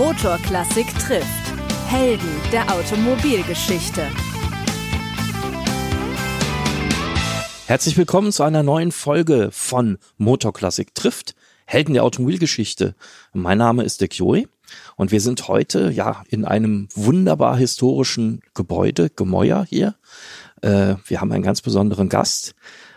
Motorklassik trifft. Helden der Automobilgeschichte. Herzlich willkommen zu einer neuen Folge von Motorklassik trifft. Helden der Automobilgeschichte. Mein Name ist Dick Joey und wir sind heute ja in einem wunderbar historischen Gebäude, Gemäuer hier. Äh, wir haben einen ganz besonderen Gast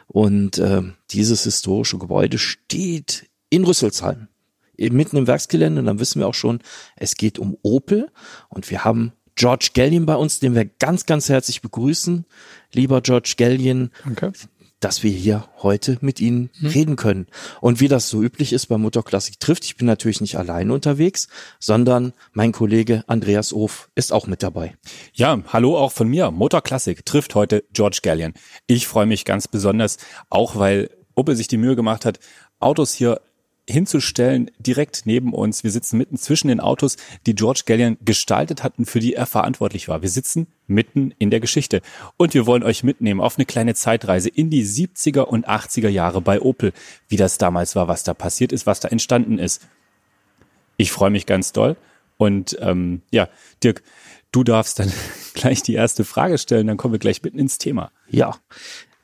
und äh, dieses historische Gebäude steht in Rüsselsheim mitten im Werksgelände. Und dann wissen wir auch schon, es geht um Opel. Und wir haben George Gallion bei uns, den wir ganz, ganz herzlich begrüßen. Lieber George Gallion. Danke. dass wir hier heute mit Ihnen hm. reden können. Und wie das so üblich ist bei Motorklassik trifft, ich bin natürlich nicht alleine unterwegs, sondern mein Kollege Andreas Of ist auch mit dabei. Ja, hallo auch von mir. Motorklassik trifft heute George Gallion. Ich freue mich ganz besonders, auch weil Opel sich die Mühe gemacht hat, Autos hier hinzustellen, direkt neben uns. Wir sitzen mitten zwischen den Autos, die George Gallion gestaltet hat und für die er verantwortlich war. Wir sitzen mitten in der Geschichte. Und wir wollen euch mitnehmen auf eine kleine Zeitreise in die 70er und 80er Jahre bei Opel, wie das damals war, was da passiert ist, was da entstanden ist. Ich freue mich ganz doll. Und ähm, ja, Dirk, du darfst dann gleich die erste Frage stellen, dann kommen wir gleich mitten ins Thema. Ja,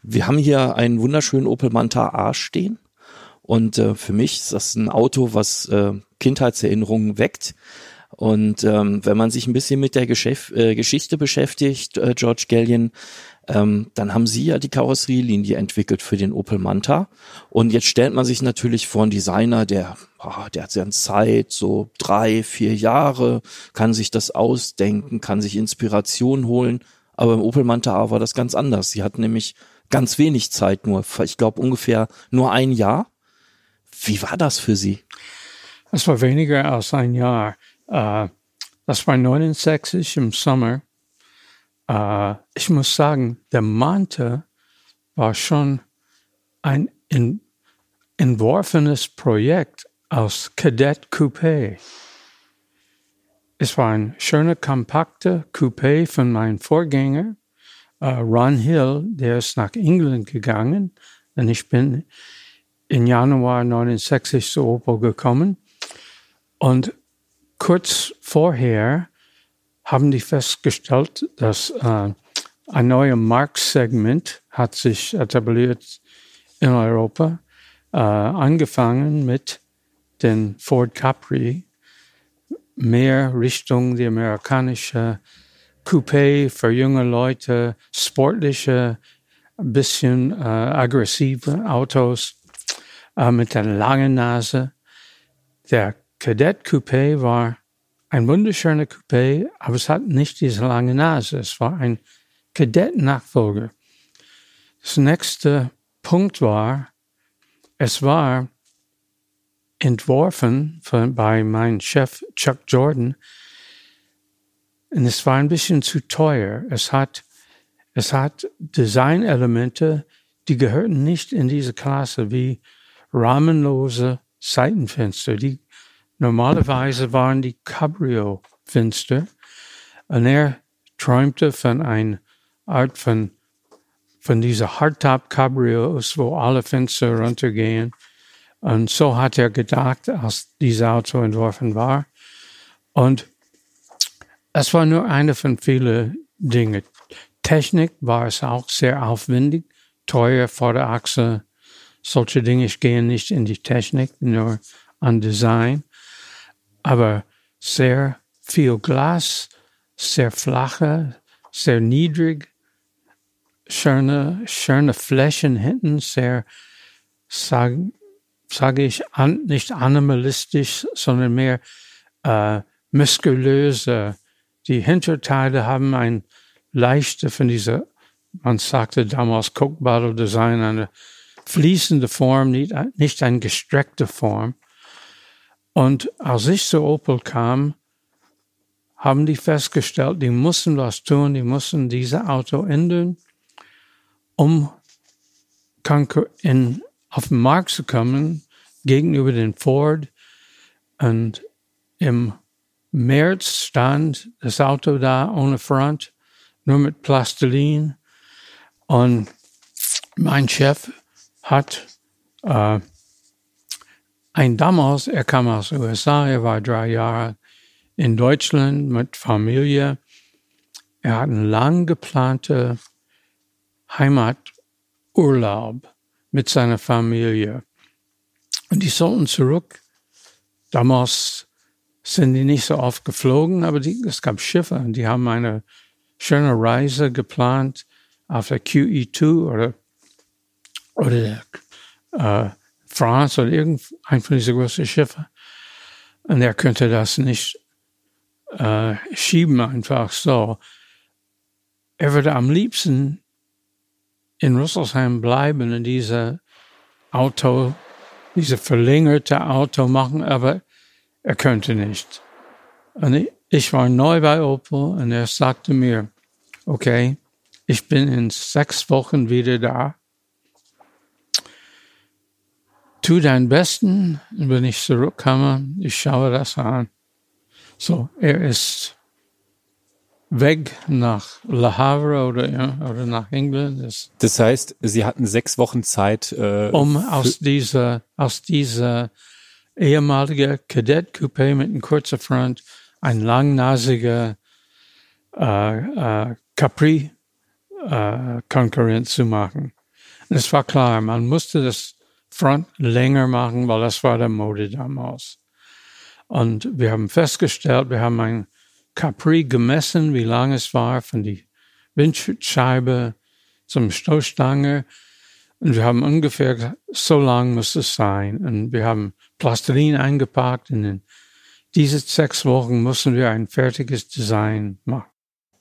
wir haben hier einen wunderschönen Opel Manta A stehen und äh, für mich ist das ein Auto, was äh, Kindheitserinnerungen weckt. Und ähm, wenn man sich ein bisschen mit der Geschäf äh, Geschichte beschäftigt, äh, George Gallion, ähm, dann haben sie ja die Karosserielinie entwickelt für den Opel Manta. Und jetzt stellt man sich natürlich vor einen Designer, der, oh, der hat seine Zeit, so drei, vier Jahre, kann sich das ausdenken, kann sich Inspiration holen. Aber im Opel Manta A war das ganz anders. Sie hatten nämlich ganz wenig Zeit, nur, ich glaube ungefähr nur ein Jahr. Wie war das für Sie? Es war weniger als ein Jahr. Uh, das war 69 im Sommer. Uh, ich muss sagen, der Mante war schon ein in, entworfenes Projekt aus Cadet Coupé. Es war ein schöner, kompakter Coupé von meinem Vorgänger, uh, Ron Hill, der ist nach England gegangen, denn ich bin im Januar 69 zu Opel gekommen. Und kurz vorher haben die festgestellt, dass äh, ein neues Marktsegment hat sich etabliert in Europa, äh, angefangen mit den Ford Capri, mehr Richtung die amerikanische Coupé für junge Leute, sportliche, ein bisschen äh, aggressive Autos äh, mit der langen Nase. Der Kadett Coupé war ein wunderschöner Coupé, aber es hat nicht diese lange Nase. Es war ein Kadett-Nachfolger. Das nächste Punkt war, es war entworfen von, bei meinem Chef Chuck Jordan und es war ein bisschen zu teuer. Es hat, es hat Designelemente, die gehörten nicht in diese Klasse wie rahmenlose Seitenfenster. Die normalerweise waren die Cabrio-Fenster. Und er träumte von einer Art von, von dieser Hardtop-Cabrios, wo alle Fenster runtergehen. Und so hat er gedacht, als dieses Auto entworfen war. Und es war nur eine von vielen Dingen. Technik war es auch sehr aufwendig, teuer vor der Achse, solche Dinge gehen nicht in die Technik, nur an Design. Aber sehr viel Glas, sehr flache, sehr niedrig, schöne, schöne Flächen hinten, sehr, sage sag ich, an, nicht animalistisch, sondern mehr äh, muskulöse. Die Hinterteile haben ein leichte von dieser, man sagte damals Coke Bottle Design, eine fließende Form, nicht, nicht eine gestreckte Form. Und als ich zu Opel kam, haben die festgestellt, die mussten was tun, die mussten dieses Auto ändern, um in, auf den Markt zu kommen gegenüber den Ford. Und im März stand das Auto da ohne Front, nur mit Plastilin. Und mein Chef hat äh, ein damals, er kam aus USA, er war drei Jahre in Deutschland mit Familie. Er hat einen lang geplante Heimaturlaub mit seiner Familie. Und die sollten zurück. Damals sind die nicht so oft geflogen, aber die, es gab Schiffe und die haben eine schöne Reise geplant auf der QE2 oder, oder der, äh, France oder irgendein von diesen großen Schiffen. Und er könnte das nicht äh, schieben einfach so. Er würde am liebsten in Rüsselsheim bleiben und diese Auto, diese verlängerte Auto machen, aber er könnte nicht. Und ich war neu bei Opel und er sagte mir, okay, ich bin in sechs Wochen wieder da. Tu dein Besten, wenn ich zurückkomme, ich schaue das an. So, er ist weg nach Le Havre oder, ja, oder nach England. Das, das heißt, Sie hatten sechs Wochen Zeit, äh, um aus dieser, aus dieser ehemalige Kadett-Coupé mit einem kurzen Front ein langnasiger äh, äh, Capri-Konkurrent äh, zu machen. Und es war klar, man musste das Front länger machen, weil das war der Mode damals. Und wir haben festgestellt, wir haben ein Capri gemessen, wie lang es war von die Windschutzscheibe zum Stoßstange. Und wir haben ungefähr, so lang muss es sein. Und wir haben Plastilin eingepackt und in diese sechs Wochen mussten wir ein fertiges Design machen.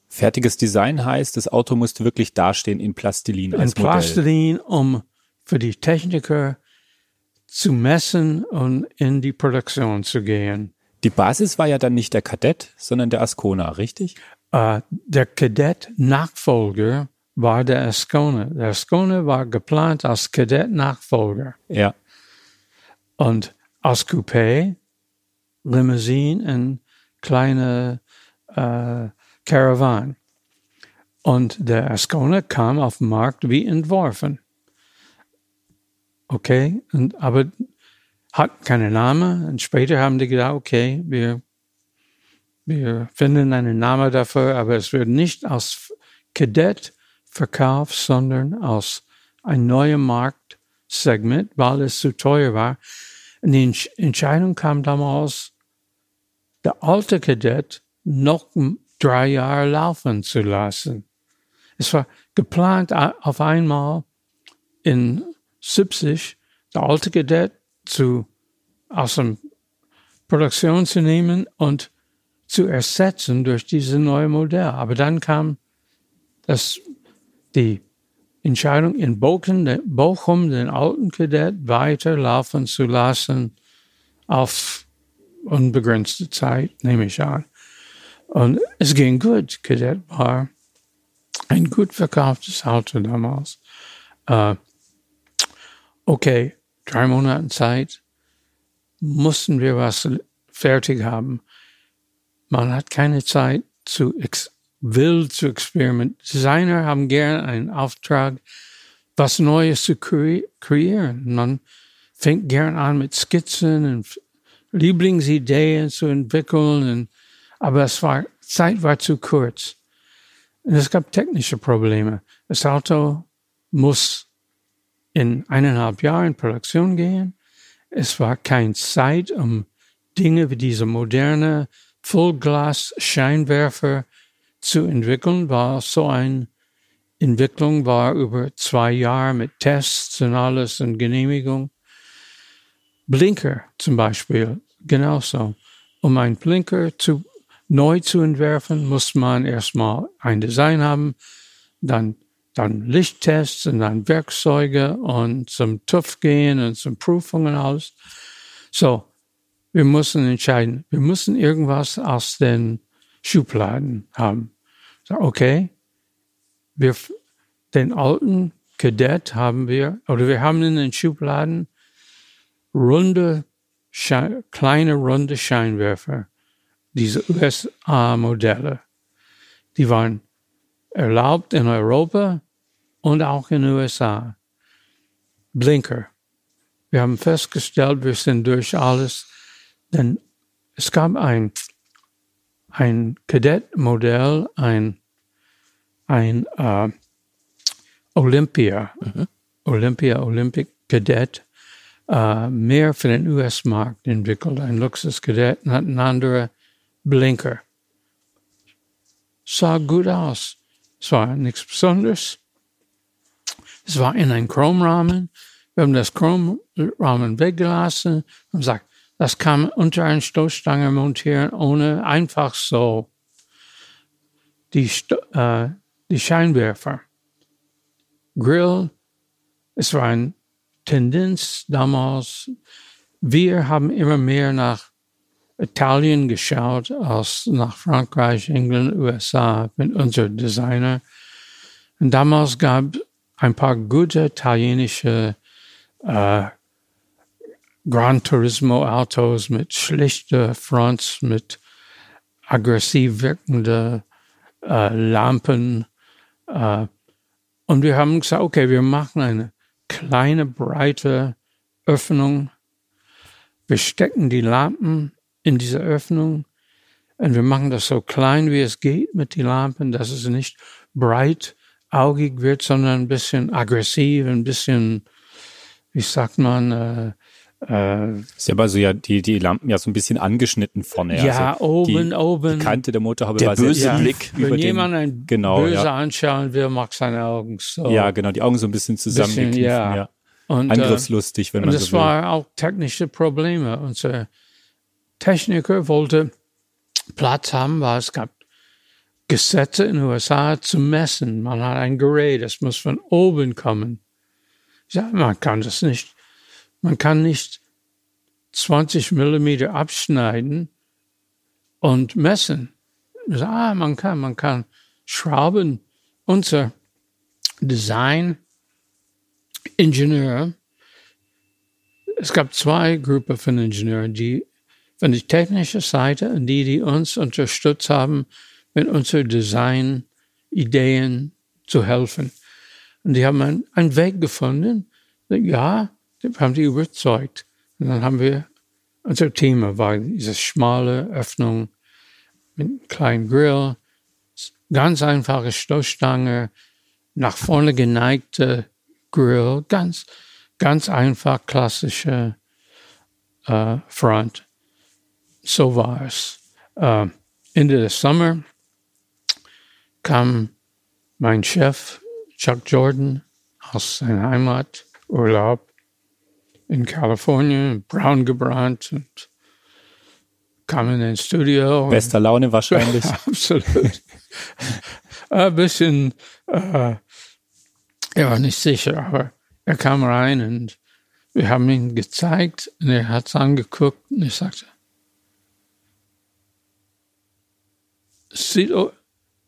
Fertiges Design heißt, das Auto musste wirklich dastehen in Plastilin als in Plastilin, um für die Techniker zu messen und in die Produktion zu gehen. Die Basis war ja dann nicht der Kadett, sondern der Ascona, richtig? Uh, der Kadett-Nachfolger war der Ascona. Der Ascona war geplant als Kadett-Nachfolger. Ja. Und als Coupé, Limousine und kleine äh, Caravan. Und der Ascona kam auf den Markt wie entworfen. Okay, und, aber hat keinen Namen. Und später haben die gedacht, okay, wir, wir finden einen Namen dafür, aber es wird nicht als Kadett verkauft, sondern als ein neuer Marktsegment, weil es zu teuer war. Und die Entscheidung kam damals, der alte Kadett noch drei Jahre laufen zu lassen. Es war geplant auf einmal in 70 der alte Kadett zu, aus der Produktion zu nehmen und zu ersetzen durch diese neue Modell. Aber dann kam das, die Entscheidung in Bochum, Bochum den alten Kadett weiterlaufen zu lassen auf unbegrenzte Zeit, nehme ich an. Und es ging gut. Kadett war ein gut verkauftes Auto damals. Uh, okay, drei Monaten Zeit mussten wir was fertig haben. Man hat keine Zeit zu wild zu experimentieren. Designer haben gern einen Auftrag, was Neues zu kre kreieren. Man fängt gern an mit Skizzen und Lieblingsideen zu entwickeln, und, aber es war, Zeit war zu kurz. Und es gab technische Probleme. Das Auto muss in eineinhalb Jahren in Produktion gehen. Es war keine Zeit, um Dinge wie diese moderne Vollglas-Scheinwerfer zu entwickeln, weil so eine Entwicklung war über zwei Jahre mit Tests und alles und Genehmigung. Blinker zum Beispiel, genauso. Um einen Blinker zu, neu zu entwerfen, muss man erstmal ein Design haben, dann dann Lichttests und dann Werkzeuge und zum TÜV gehen und zum Prüfungen alles. So, wir müssen entscheiden. Wir müssen irgendwas aus den Schubladen haben. So, okay, wir, den alten Kadett haben wir, oder wir haben in den Schubladen runde, kleine runde Scheinwerfer, diese USA-Modelle. Die waren erlaubt in Europa und auch in den USA. Blinker. Wir haben festgestellt, wir sind durch alles, denn es gab ein ein Kadettmodell, ein, ein äh, Olympia, Olympia, Olympic Kadett, äh, mehr für den US-Markt entwickelt. Ein Luxuskadett hat einen anderen Blinker. Sah gut aus. Es war nichts Besonderes. Es war in einem Chromrahmen. Wir haben das Chromrahmen weggelassen und gesagt, das kann man unter eine Stoßstange montieren, ohne einfach so die, Sto äh, die Scheinwerfer. Grill, es war eine Tendenz damals. Wir haben immer mehr nach Italien geschaut als nach Frankreich, England, USA mit unserem Designer. Und damals gab ein paar gute italienische äh, Gran Turismo Autos mit schlichter Fronts, mit aggressiv wirkende äh, Lampen. Äh, und wir haben gesagt, okay, wir machen eine kleine, breite Öffnung. Wir stecken die Lampen in diese Öffnung und wir machen das so klein, wie es geht mit den Lampen, dass es nicht breit augig wird, sondern ein bisschen aggressiv, ein bisschen, wie sagt man, äh, äh, ist ja aber so ja die, die Lampen ja so ein bisschen angeschnitten vorne. Ja, also oben, die, oben. Die Kante der Motorhaube der war böse sehr Blick. Wenn über jemand den, ein genau, böse ja. anschauen will, macht seine Augen so. Ja, genau, die Augen so ein bisschen zusammengekniffen. ja. ja. Und, Angriffslustig, wenn und man das so will. war auch technische Probleme. Unser Techniker wollte Platz haben, weil es gab Gesetze in den USA zu messen. Man hat ein Gerät, das muss von oben kommen. Sage, man kann das nicht. Man kann nicht 20 Millimeter abschneiden und messen. Ah, man kann, man kann schrauben. Unser Design-Ingenieur, es gab zwei Gruppen von Ingenieuren, die von der technischen Seite und die, die uns unterstützt haben, mit unseren Design-Ideen zu helfen. Und die haben einen, Weg gefunden. Ja, haben die überzeugt. Und dann haben wir, unser Thema war diese schmale Öffnung mit einem kleinen Grill, ganz einfache Stoßstange, nach vorne geneigte Grill, ganz, ganz einfach klassische äh, Front. So war es. Äh, Ende des Sommer kam mein Chef Chuck Jordan aus seiner Heimaturlaub in Kalifornien, braun gebrannt und kam in ein Studio. Bester Laune wahrscheinlich. Absolut. Ein bisschen, äh, er war nicht sicher, aber er kam rein und wir haben ihn gezeigt und er hat es angeguckt und ich sagte, sieht,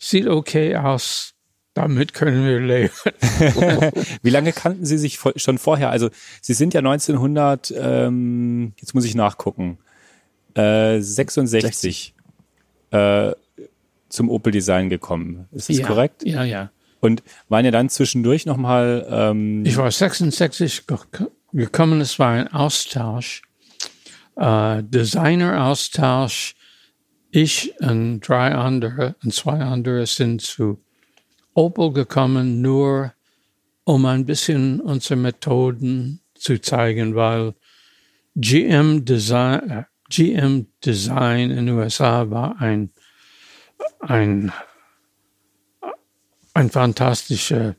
sieht okay aus, damit können wir leben. Wie lange kannten Sie sich schon vorher? Also Sie sind ja 1900, ähm, jetzt muss ich nachgucken, äh, 66 äh, zum Opel Design gekommen. Ist das ja, korrekt? Ja, ja. Und waren ja dann zwischendurch nochmal. Ähm, ich war 66 gekommen, es war ein Austausch, äh, Designer-Austausch. Ich und drei andere und zwei andere sind zu Opel gekommen, nur um ein bisschen unsere Methoden zu zeigen, weil GM Design, äh, GM Design in den USA war ein, ein, ein fantastischer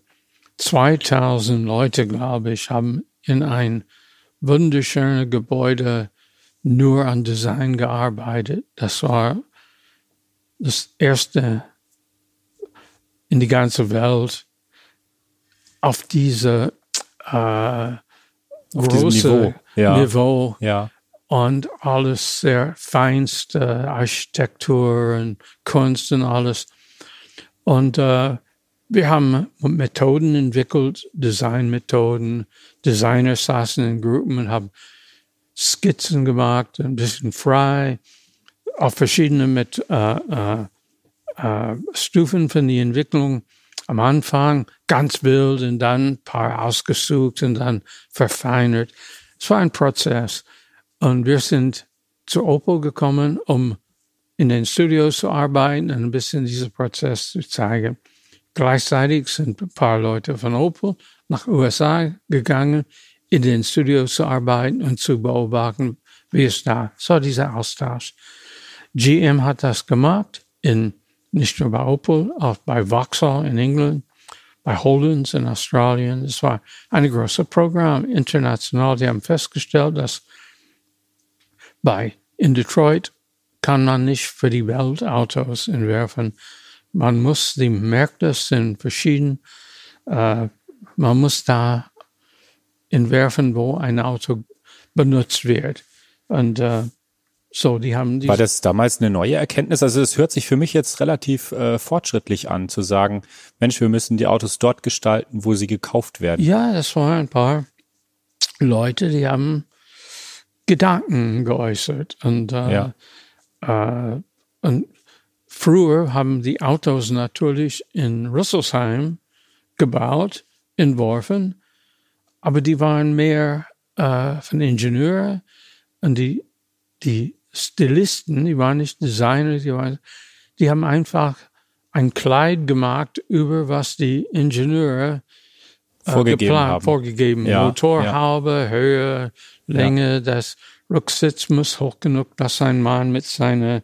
2000 Leute, glaube ich, haben in ein wunderschönes Gebäude nur an Design gearbeitet. Das war das erste in die ganze Welt auf diese äh, auf große Niveau, ja. Niveau ja. und alles sehr feinste Architektur und Kunst und alles. Und äh, wir haben Methoden entwickelt, Designmethoden. Designer saßen in Gruppen und haben Skizzen gemacht, ein bisschen frei, auf verschiedene mit, äh, äh, äh, Stufen von der Entwicklung. Am Anfang ganz wild und dann ein paar ausgesucht und dann verfeinert. Es war ein Prozess. Und wir sind zu Opel gekommen, um in den Studios zu arbeiten und ein bisschen diesen Prozess zu zeigen. Gleichzeitig sind ein paar Leute von Opel nach USA gegangen, in den Studios zu arbeiten und zu beobachten, wie es da, so dieser Austausch. GM hat das gemacht, in, nicht nur bei Opel, auch bei Vauxhall in England, bei Holdens in Australien. Es war ein großes Programm international. Die haben festgestellt, dass bei in Detroit kann man nicht für die Welt Autos entwerfen. Man muss die Märkte sind verschieden. Äh, man muss da entwerfen, wo ein Auto benutzt wird. Und äh, so, die haben die. War das damals eine neue Erkenntnis? Also es hört sich für mich jetzt relativ äh, fortschrittlich an, zu sagen, Mensch, wir müssen die Autos dort gestalten, wo sie gekauft werden. Ja, das waren ein paar Leute, die haben Gedanken geäußert und äh, Ja. äh, und früher haben die Autos natürlich in Rüsselsheim gebaut, entworfen, aber die waren mehr äh, von Ingenieuren und die, die Stilisten, die waren nicht Designer, die, waren, die haben einfach ein Kleid gemacht über was die Ingenieure äh, Vorgegeben geplant, haben. vorgegeben. Ja, Motorhaube, Höhe, Länge, das Rücksitz muss hoch genug, dass ein Mann mit seiner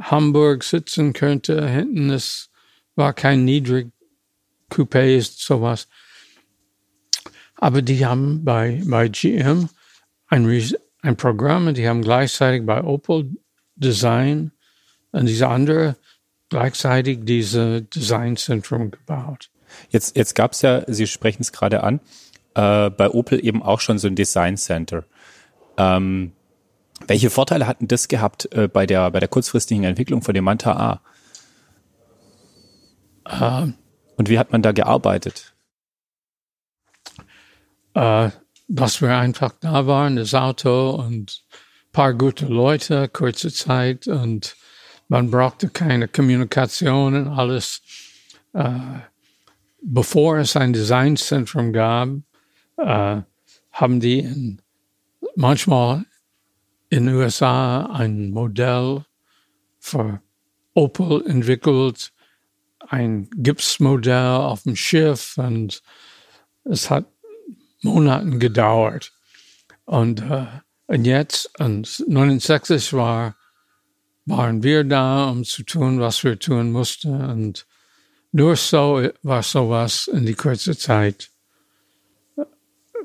Hamburg sitzen könnte. Hinten ist, war kein niedrig Coupé, sowas. Aber die haben bei, bei GM ein, ein Programm und die haben gleichzeitig bei Opel Design und diese andere gleichzeitig diese Designzentrum gebaut. Jetzt, jetzt gab es ja, Sie sprechen es gerade an, äh, bei Opel eben auch schon so ein Design Center. Ähm, welche Vorteile hatten das gehabt äh, bei, der, bei der kurzfristigen Entwicklung von dem Manta A? Ähm, Und wie hat man da gearbeitet? Äh, dass wir einfach da waren, das Auto und ein paar gute Leute, kurze Zeit und man brauchte keine Kommunikation und alles. Äh, bevor es ein Designzentrum gab, äh, haben die in, manchmal in den USA ein Modell für Opel entwickelt, ein Gipsmodell auf dem Schiff und es hat Monaten gedauert. Und, äh, und jetzt, und 69 war, waren wir da, um zu tun, was wir tun mussten. Und nur so war sowas in die kurze Zeit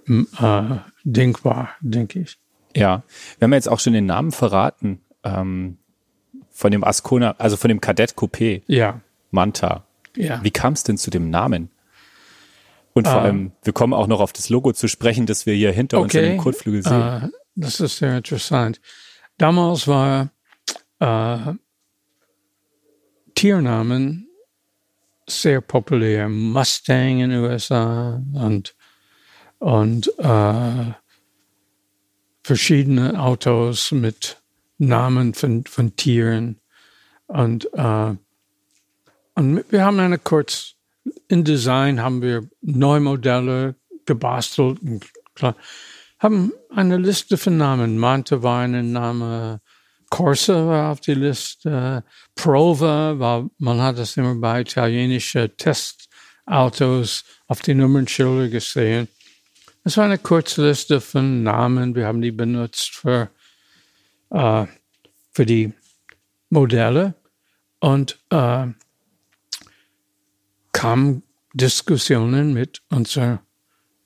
äh, denkbar, denke ich. Ja, wir haben jetzt auch schon den Namen verraten ähm, von dem Ascona, also von dem Kadett Coupé Ja, Manta. ja. Wie kam es denn zu dem Namen? Und vor Ah. allem, wir kommen auch noch auf das Logo zu sprechen, das wir hier hinter uns in dem Kotflügel sehen. Äh, das ist sehr interessant. Damals war äh, Tiernamen sehr populär. Mustang in den USA und, und äh, verschiedene Autos mit Namen von, von Tieren. Und, äh, und wir haben eine kurz, in Design haben wir neue Modelle gebastelt klar, haben eine Liste von Namen. Mante war ein Name, Corsa war auf die Liste, Prova war, man hat das immer bei italienischen Testautos auf die Nummernschilder gesehen. Es war eine kurze Liste von Namen. Wir haben die benutzt für, äh, für die Modelle und äh, kamen Diskussionen mit unseren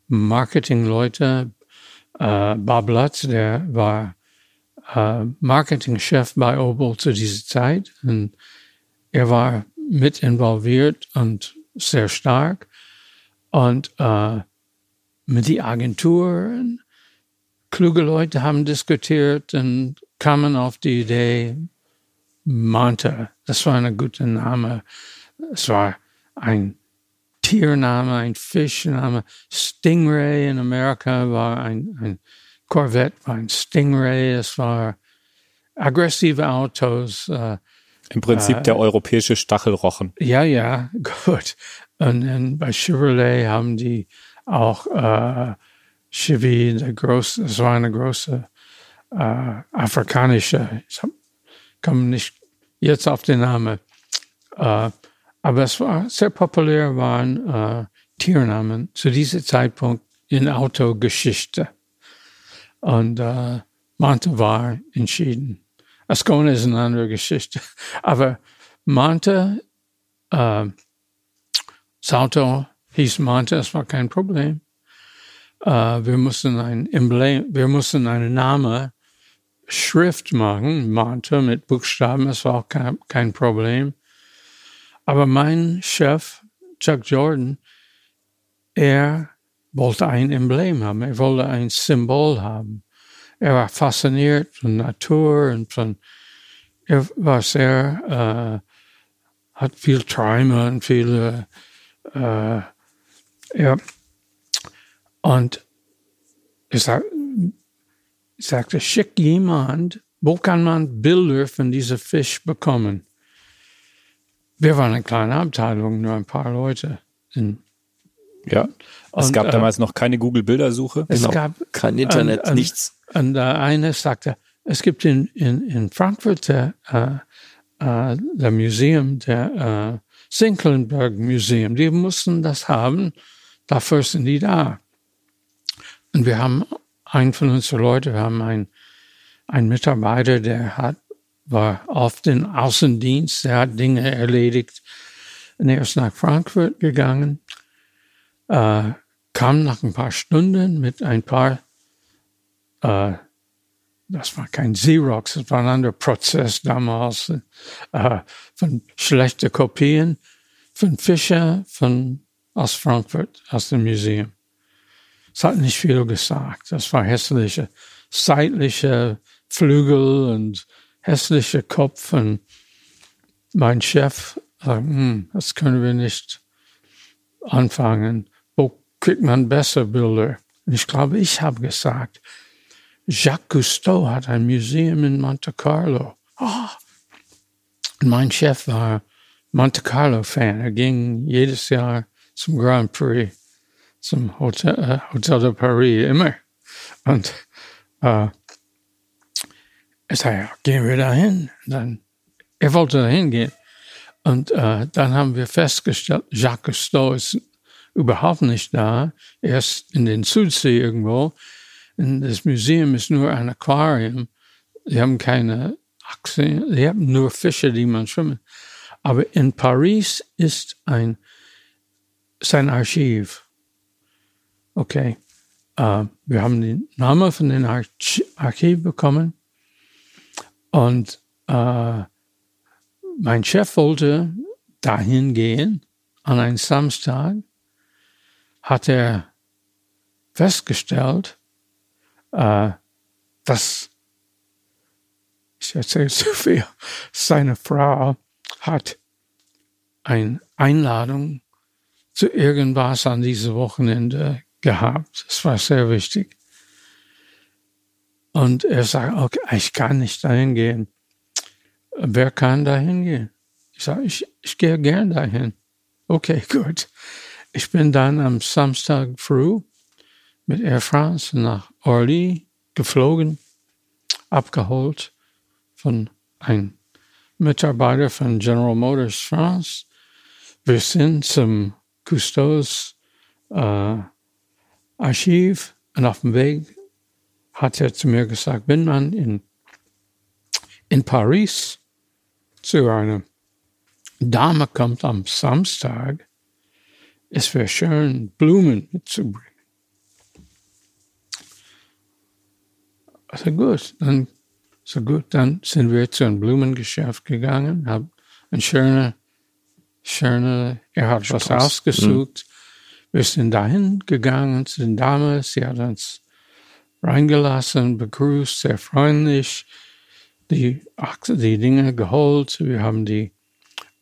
Marketingleuten. Äh, Bob Lutz, der war äh, Marketingchef bei Opel zu dieser Zeit und er war mit involviert und sehr stark und äh, mit die Agenturen kluge Leute haben diskutiert und kamen auf die Idee Manta. Das war ein guter Name. Es war ein Tiername, ein Fischname. Stingray in Amerika war ein, ein Corvette, war ein Stingray. Es war aggressive Autos. Äh, Im Prinzip der europäische Stachelrochen. ja, ja, gut. Und dann bei Chevrolet haben die auch äh, Chevy, der große, es war eine große äh, afrikanische, ich hab, mich nicht jetzt auf den Namen. Aber es war sehr populär, waren äh, Tiernamen zu diesem Zeitpunkt in Autogeschichte. Und äh, Mante war entschieden. Ascona ist eine andere Geschichte. Aber Mante, äh, das Auto hieß Mante, es war kein Problem. Äh, wir mussten ein Emblem, wir mussten einen Name, Schrift machen, Mante mit Buchstaben, es war auch kein, kein Problem. Aber mein Chef, Chuck Jordan, er wollte ein Emblem haben, er wollte ein Symbol haben. Er war fasziniert von Natur und von, er war sehr, äh, hat viel Träume und viele, äh, ja, und ich, ich sagte, schick jemand, wo kann man Bilder von diesem Fisch bekommen? Wir waren eine kleine Abteilung, nur ein paar Leute. In, ja, es und, gab äh, damals noch keine Google-Bildersuche. Es Genau. gab Kein Internet, und, und, nichts. Und der eine sagte, es gibt in, in, in Frankfurt der, äh, äh, der Museum, der äh, Sinkelnberg Museum, die mussten das haben, dafür sind die da. Und wir haben einen von unseren Leuten, wir haben einen, einen Mitarbeiter, der hat, war auf den Außendienst, der hat Dinge erledigt. Und er ist nach Frankfurt gegangen, äh, kam nach ein paar Stunden mit ein paar, äh, das war kein Xerox, das war ein anderer Prozess damals, äh, von schlechten Kopien von Fischer von, aus Frankfurt, aus dem Museum. Es hat nicht viel gesagt. Das war hässliche, seitliche Flügel und hässliche Kopf. Und mein Chef sagt, hm, das können wir nicht anfangen. Wo kriegt man bessere Bilder? Und ich glaube, ich habe gesagt, Jacques Cousteau hat ein Museum in Monte Carlo. Und mein Chef war Monte Carlo-Fan. Er ging jedes Jahr zum Grand Prix zum Hotel, äh, Hotel de Paris immer. Und äh, ich sage, ja, gehen wir dahin. Dann, er wollte dahin gehen. Und äh, dann haben wir festgestellt, Jacques Cousteau ist überhaupt nicht da. Er ist in den Südsee irgendwo. Und das Museum ist nur ein Aquarium. Sie haben keine Achsen, sie haben nur Fische, die man schwimmen. Aber in Paris ist ein sein Archiv. Okay. Äh, wir haben den Namen von dem Arch Archiv bekommen. Und äh, mein Chef wollte dahin gehen an einem Samstag. Hat er festgestellt, äh, dass, ich erzähle zu viel, seine Frau hat eine Einladung zu irgendwas an diesem Wochenende gehabt. Das war sehr wichtig. Und er sagt, okay, ich kann nicht dahin gehen. Wer kann dahin gehen? Ich sage, ich, ich gehe gern dahin. Okay, gut. Ich bin dann am Samstag früh mit Air France nach Orly geflogen, abgeholt von einem Mitarbeiter von General Motors France. Wir sind zum Cousteaus äh, Archiv und auf dem Weg hat er zu mir gesagt, wenn man in, in Paris zu einer Dame kommt am Samstag, es wäre schön, Blumen mitzubringen. Also gut, dann so gut, dann sind wir zu einem Blumengeschäft gegangen, haben ein schöner, schöner, er hat was Strauß. ausgesucht. Wir sind dahin gegangen zu den Damen, sie hat uns reingelassen, begrüßt, sehr freundlich, die, die Dinge geholt, wir haben die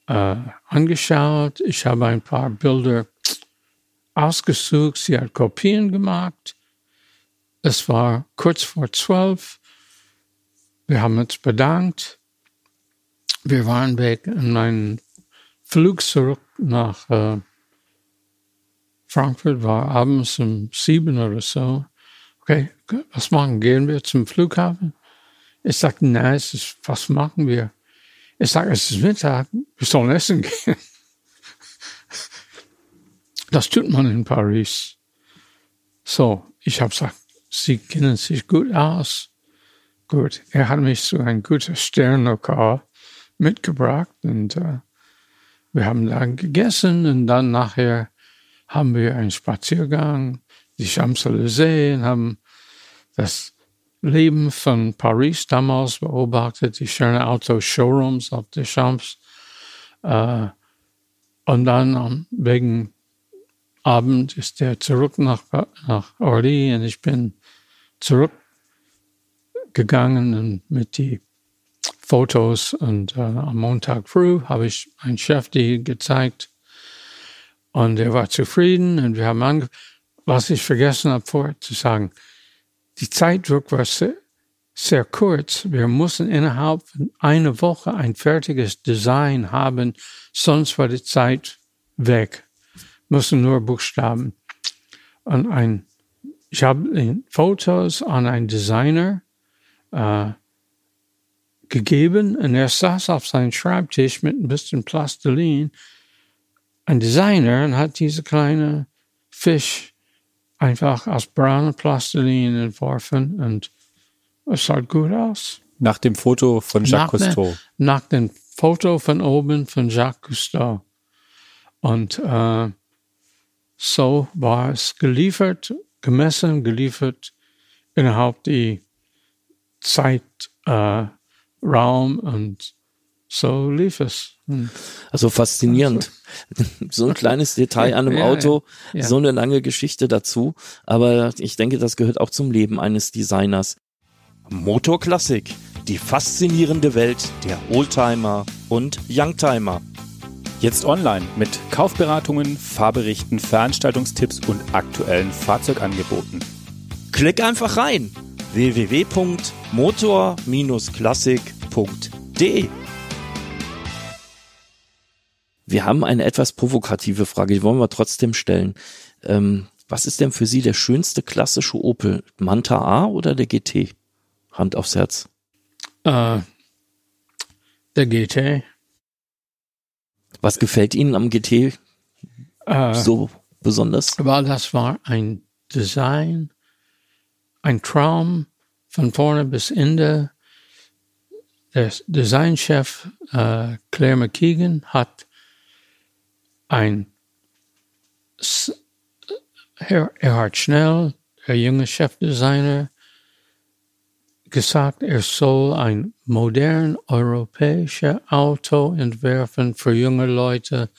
äh, angeschaut, ich habe ein paar Bilder ausgesucht, sie hat Kopien gemacht. Es war kurz vor zwölf. Wir haben uns bedankt. Wir waren weg in meinen Flug zurück nach äh, Frankfurt, war abends um sieben oder so. Okay, was machen? Gehen wir zum Flughafen? Ich sagte, nein, es ist, was machen wir? ich sage, es ist Mittag, wir sollen essen gehen. Das tut man in Paris. So, ich habe gesagt, Sie kennen sich gut aus. Gut, er hat mich zu einem guten Sternlokal mitgebracht und äh, wir haben dann gegessen und dann nachher haben wir einen Spaziergang, die Champs-Élysées haben das Leben von Paris damals beobachtet, die schönen Auto-Showrooms auf der Champs. Äh, und dann wegen Abend ist er zurück nach, nach Orly und ich bin zurückgegangen mit die Fotos und äh, am Montag früh habe ich einen Chef die gezeigt und er war zufrieden und wir haben angefangen. Was ich vergessen habe vorher zu sagen, die Zeitdruck war sehr, sehr kurz. Wir mussten innerhalb einer Woche ein fertiges Design haben, sonst war die Zeit weg müssen nur Buchstaben. Und ein, ich habe Fotos an einen Designer äh, gegeben und er saß auf seinem Schreibtisch mit ein bisschen Plastilin. Ein Designer und hat diese kleine Fisch einfach aus braunem Plastilin entworfen und es sah gut aus. Nach dem Foto von Jacques nach Cousteau. Ne, nach dem Foto von oben von Jacques Cousteau. Und äh, so war es geliefert, gemessen, geliefert innerhalb die Zeitraum äh, und so lief es. Hm. Also faszinierend. Also. So ein kleines Detail an einem ja, Auto, ja, ja. so eine lange Geschichte dazu. Aber ich denke, das gehört auch zum Leben eines Designers. Motorklassik, die faszinierende Welt der Oldtimer und Youngtimer. Jetzt online mit Kaufberatungen, Fahrberichten, Veranstaltungstipps und aktuellen Fahrzeugangeboten. Klick einfach rein www.motor-klassik.de Wir haben eine etwas provokative Frage, die wollen wir trotzdem stellen. Ähm, was ist denn für Sie der schönste klassische Opel? Manta A oder der GT? Hand aufs Herz. Äh, der GT. Was gefällt Ihnen am GT äh, so besonders? Weil das war ein Design, ein Traum von vorne bis Ende. Der Designchef äh, Claire McKeegan hat ein Erhard Schnell, der junge Chefdesigner, gesagt, er soll ein modern europäisches Auto entwerfen für junge Leute,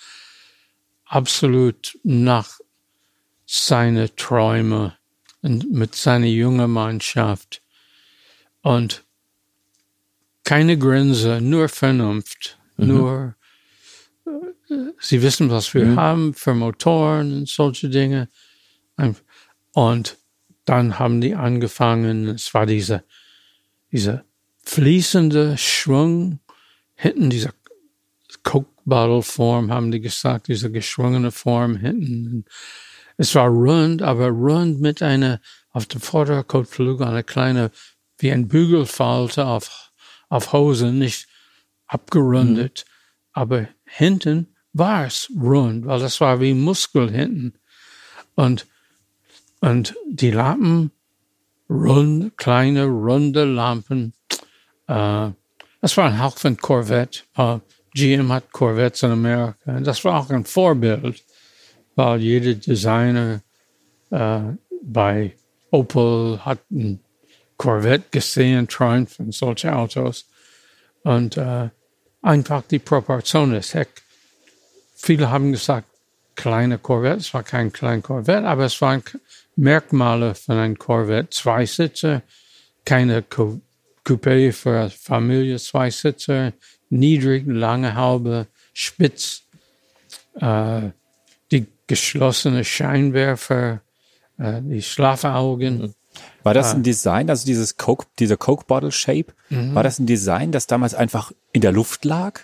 absolut nach seine Träume und mit seiner jungen Mannschaft und keine Grenze, nur Vernunft, mhm. nur Sie wissen, was wir mhm. haben für Motoren und solche Dinge. Und dann haben die angefangen, es war diese dieser fließende Schwung, hinten dieser Coke Bottle Form, haben die gesagt, diese geschwungene Form hinten. Es war rund, aber rund mit einer, auf dem Vorderkotflügel eine kleine, wie ein Bügelfalte auf, auf Hosen, nicht abgerundet, mhm. aber hinten war es rund, weil das war wie Muskel hinten. Und, und die Lappen rund, kleine, runde Lampen. Äh, das war ein Hauch von Corvette. Äh, GM hat Corvettes in Amerika. Das war auch ein Vorbild, weil jeder Designer äh, bei Opel hat ein Corvette gesehen, Triumph und solche Autos. Und äh, einfach die Proportion ist Heck. Viele haben gesagt, kleine Corvette. Es war kein kleiner Corvette, aber es waren Merkmale von einem Corvette. Zweisitzer, keine Coupé für Familie, Zweisitzer, niedrig, lange Haube, spitz, äh, die geschlossene Scheinwerfer, äh, die Schlafaugen. Mhm. War das ein Design, also dieses Coke, dieser Coke Bottle Shape, mhm. war das ein Design, das damals einfach in der Luft lag?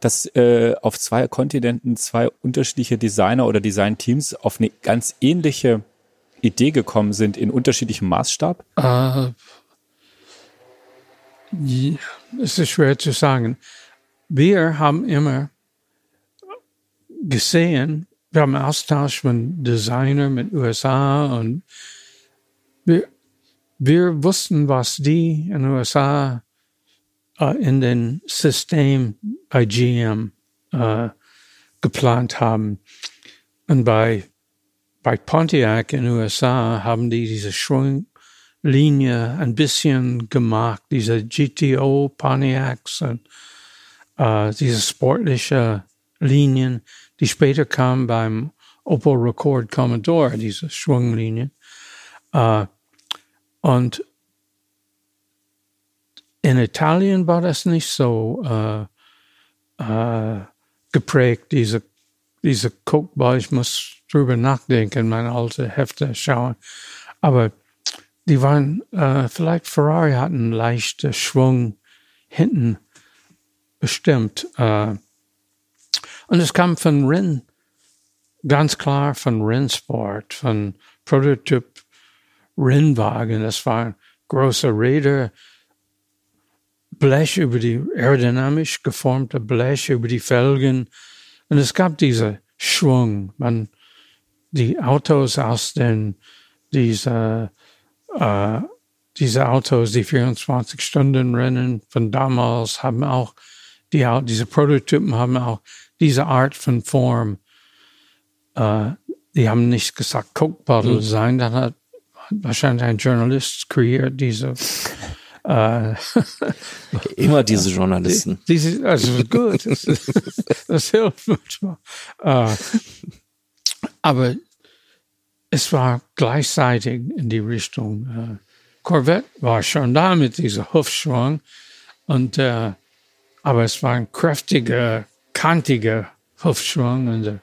Dass äh, auf zwei Kontinenten zwei unterschiedliche Designer oder Designteams auf eine ganz ähnliche Idee gekommen sind in unterschiedlichem Maßstab? Äh, es ist schwer zu sagen. wir haben immer gesehen, wir haben Austausch mit Designer mit USA und wir, wir wussten, was die in den USA äh, in den System bei GM äh, geplant haben. Und bei, bei Pontiac in den USA haben die diese Schwunglinie ein bisschen gemacht, diese GTO Pontiacs und äh, diese sportliche Linien, die später kamen beim Opel Record Commodore, diese Schwunglinien. Und in Italien war das nicht so äh, äh, geprägt, diese, diese Guckbar. Ich muss drüber nachdenken, meine alte Hefte schauen. Aber die waren, äh, vielleicht Ferrari hatten leichte Schwung hinten bestimmt. Äh, und es kam von Renn, ganz klar von Rennsport, von Prototyp Rennwagen. Das waren große Räder, Blech über die aerodynamisch geformte Blech über die Felgen. Und es gab diese Schwung. Man, die Autos aus den, diese, äh, diese Autos, die 24 Stunden Rennen von damals haben auch, die, diese Prototypen haben auch diese Art von Form. Äh, die haben nicht gesagt Coke Bottle mhm. sein, dann hat wahrscheinlich ein Journalist kreiert diese äh, Immer diese Journalisten. Diese, also gut, das, hilft manchmal. Äh, aber es war gleichzeitig in die Richtung. Äh, Corvette war schon da mit dieser Hufschwung, und, äh, aber es war ein kräftiger, kantiger Hufschwung und der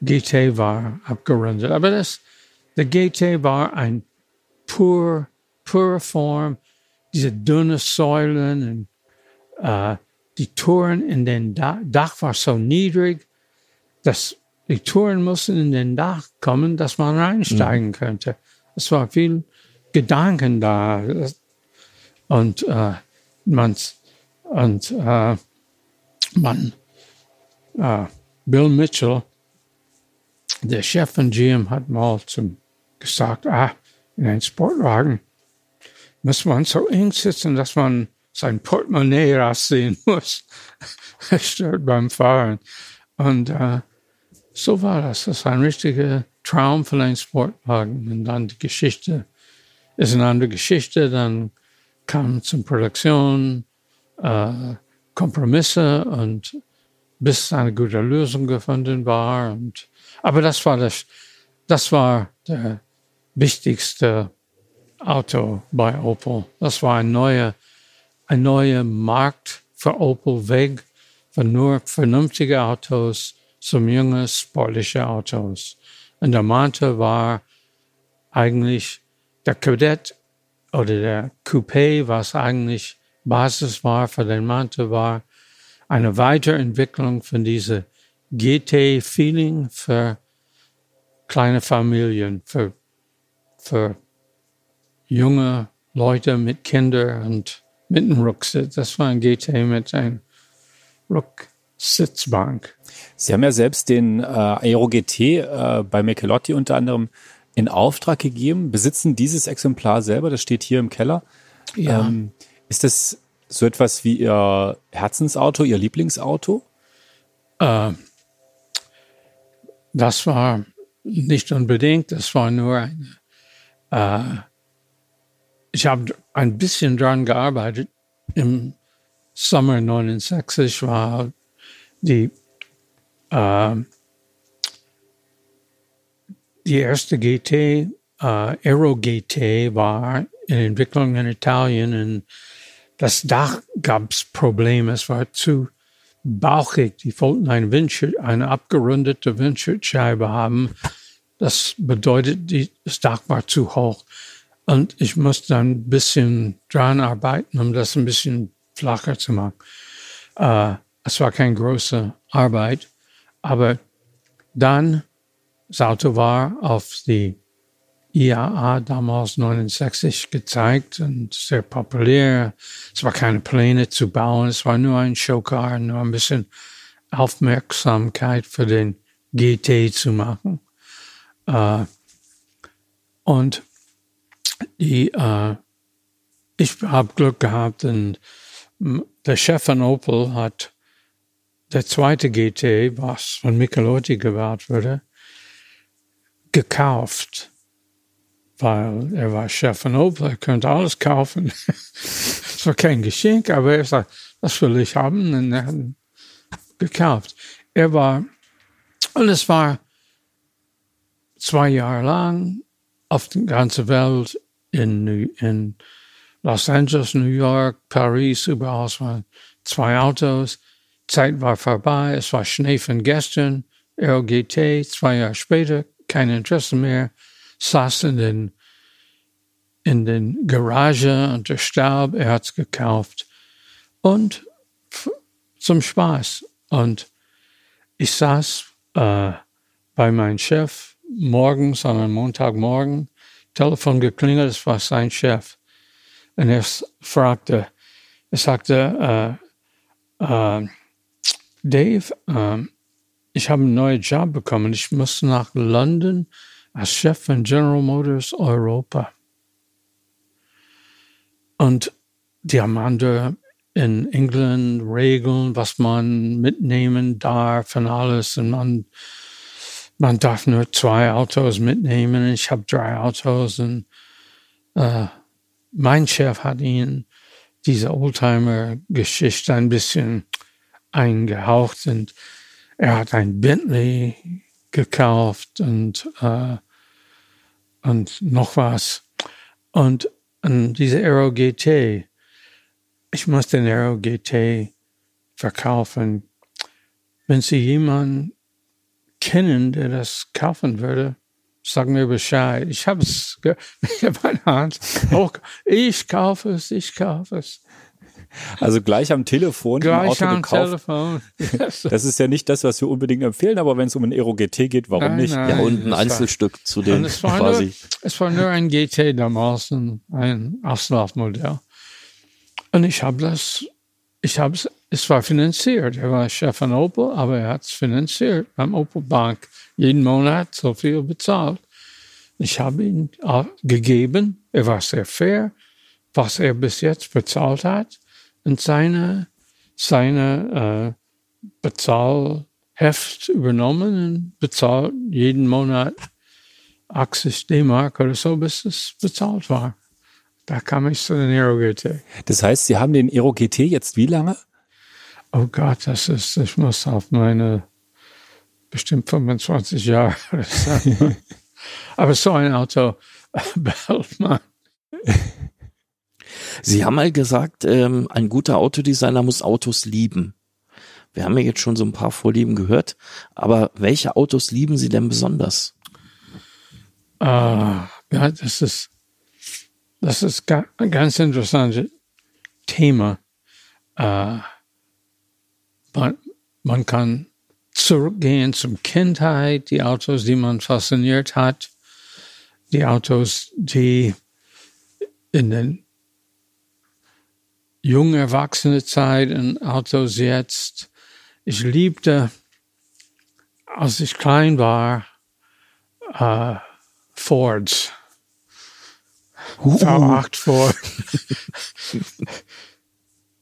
GT war abgerundet. Aber das, der GT war ein pur, pure Form diese dünnen Säulen und äh, die Touren in den Dach, Dach war so niedrig, dass die Touren mussten in den Dach kommen, dass man reinsteigen mhm. könnte. Es war viel Gedanken da und äh, man und äh, man äh, Bill Mitchell, der Chef von GM, hat mal zum gesagt, ah, in einen Sportwagen muss man so eng sitzen, dass man sein Portemonnaie raussehen muss. Beim Fahren. Und äh, so war das. Das war ein richtiger Traum für einen Sportwagen. Und dann die Geschichte ist eine andere Geschichte. Dann kam zum Produktion äh, Kompromisse und bis eine gute Lösung gefunden war. Und, aber das war das, das war der wichtigste Auto bei Opel. Das war ein neuer, ein neuer Markt für Opel weg von nur vernünftigen Autos zum jungen sportlichen Autos. Und der Mante war eigentlich der Kadett oder der Coupé, was eigentlich Basis war für den Mante, war eine Weiterentwicklung von diesem GT-Feeling für kleine Familien, für, für junge Leute mit Kindern und mit einem Rucksitz. Das war ein GT mit einem Rücksitzbank. Sie haben ja selbst den äh, Aero GT äh, bei Michelotti unter anderem in Auftrag gegeben, besitzen dieses Exemplar selber, das steht hier im Keller. Ja. Ähm, ist das so etwas wie Ihr Herzensauto, Ihr Lieblingsauto? Äh, das war nicht unbedingt, das war nur eine äh, ich habe ein bisschen dran gearbeitet. Im Sommer 69 war die, äh, die erste GT, äh, Aero GT war in Entwicklung in Italien und das Dach gab es Probleme. Es war zu bauchig. Die wollten eine, Windschild, eine abgerundete Windschutzscheibe haben. Das bedeutet, die, das Dach war zu hoch. Und ich musste ein bisschen dran arbeiten, um das ein bisschen flacher zu machen. Äh, es war keine große Arbeit, aber dann, das Auto war auf die IAA damals 69 gezeigt und sehr populär. Es war keine Pläne zu bauen, es war nur ein Showcar, nur ein bisschen Aufmerksamkeit für den GT zu machen. Äh, und die, äh, ich habe Glück gehabt und der Chef von Opel hat der zweite GT, was von Michelotti gebaut wurde, gekauft, weil er war Chef von Opel, er könnte alles kaufen. Es war kein Geschenk, aber er sagt, das will ich haben und er hat gekauft. Er war, und es war zwei Jahre lang auf der ganzen Welt in, in Los Angeles, New York, Paris, überall waren zwei Autos. Zeit war vorbei, es war Schnee von gestern, Aero GT, zwei Jahre später, kein Interesse mehr, saß in den, in den Garage unter Staub, er hat's gekauft. Und zum Spaß. Und ich saß äh, bei meinem Chef morgens an Montagmorgen, Telefon geklingelt, es war sein Chef. Und er fragte, er sagte, äh, äh, Dave, äh, ich habe einen neuen Job bekommen. Ich muss nach London als Chef von General Motors Europa. Und die haben in England Regeln, was man mitnehmen darf und alles. Und man, man darf nur zwei Autos mitnehmen. Ich habe drei Autos und äh, mein Chef hat ihn diese Oldtimer-Geschichte ein bisschen eingehaucht und er hat ein Bentley gekauft und, äh, und noch was. Und, und diese Aero GT, ich muss den Aero GT verkaufen. Wenn Sie jemanden kennen, der das kaufen würde, sag mir Bescheid. Ich habe es, ich habe Hand. Oh, ich kaufe es, ich kaufe es. Also gleich am Telefon gleich Auto am gekauft. Telefon. Das ist ja nicht das, was wir unbedingt empfehlen, aber wenn es um ein Aero GT geht, warum Nein, nicht? nein. Ja, und ein Einzelstück zu Und dem es war, quasi. nur, es war nur ein GT damals, ein, ein Auslaufmodell. Und ich habe das, ich habe es, es war finanziert. Er war Chef von Opel, aber er hat es finanziert beim Opel Bank. Jeden Monat so viel bezahlt. Ich habe ihn äh, gegeben. Er war sehr fair, was er bis jetzt bezahlt hat. Und seine, seine äh, Bezahlheft übernommen und bezahlt jeden Monat 80 D-Mark oder so, bis es bezahlt war. Da kam ich zu den Aero GT. Das heißt, Sie haben den Aero GT jetzt wie lange? Oh Gott, das ist, ich muss auf meine bestimmt 25 Jahre so. Aber so ein Auto behält man. Sie haben mal gesagt, ähm, ein guter Autodesigner muss Autos lieben. Wir haben ja jetzt schon so ein paar Vorlieben gehört, aber welche Autos lieben Sie denn besonders? Äh, ja, das ist, das ist ein ganz interessantes Thema. Äh, man, man kann zurückgehen zum Kindheit, die Autos, die man fasziniert hat, die Autos, die in den jungen Erwachsenenzeit in Autos jetzt. Ich liebte, als ich klein war, äh, Fords. V8 Ford.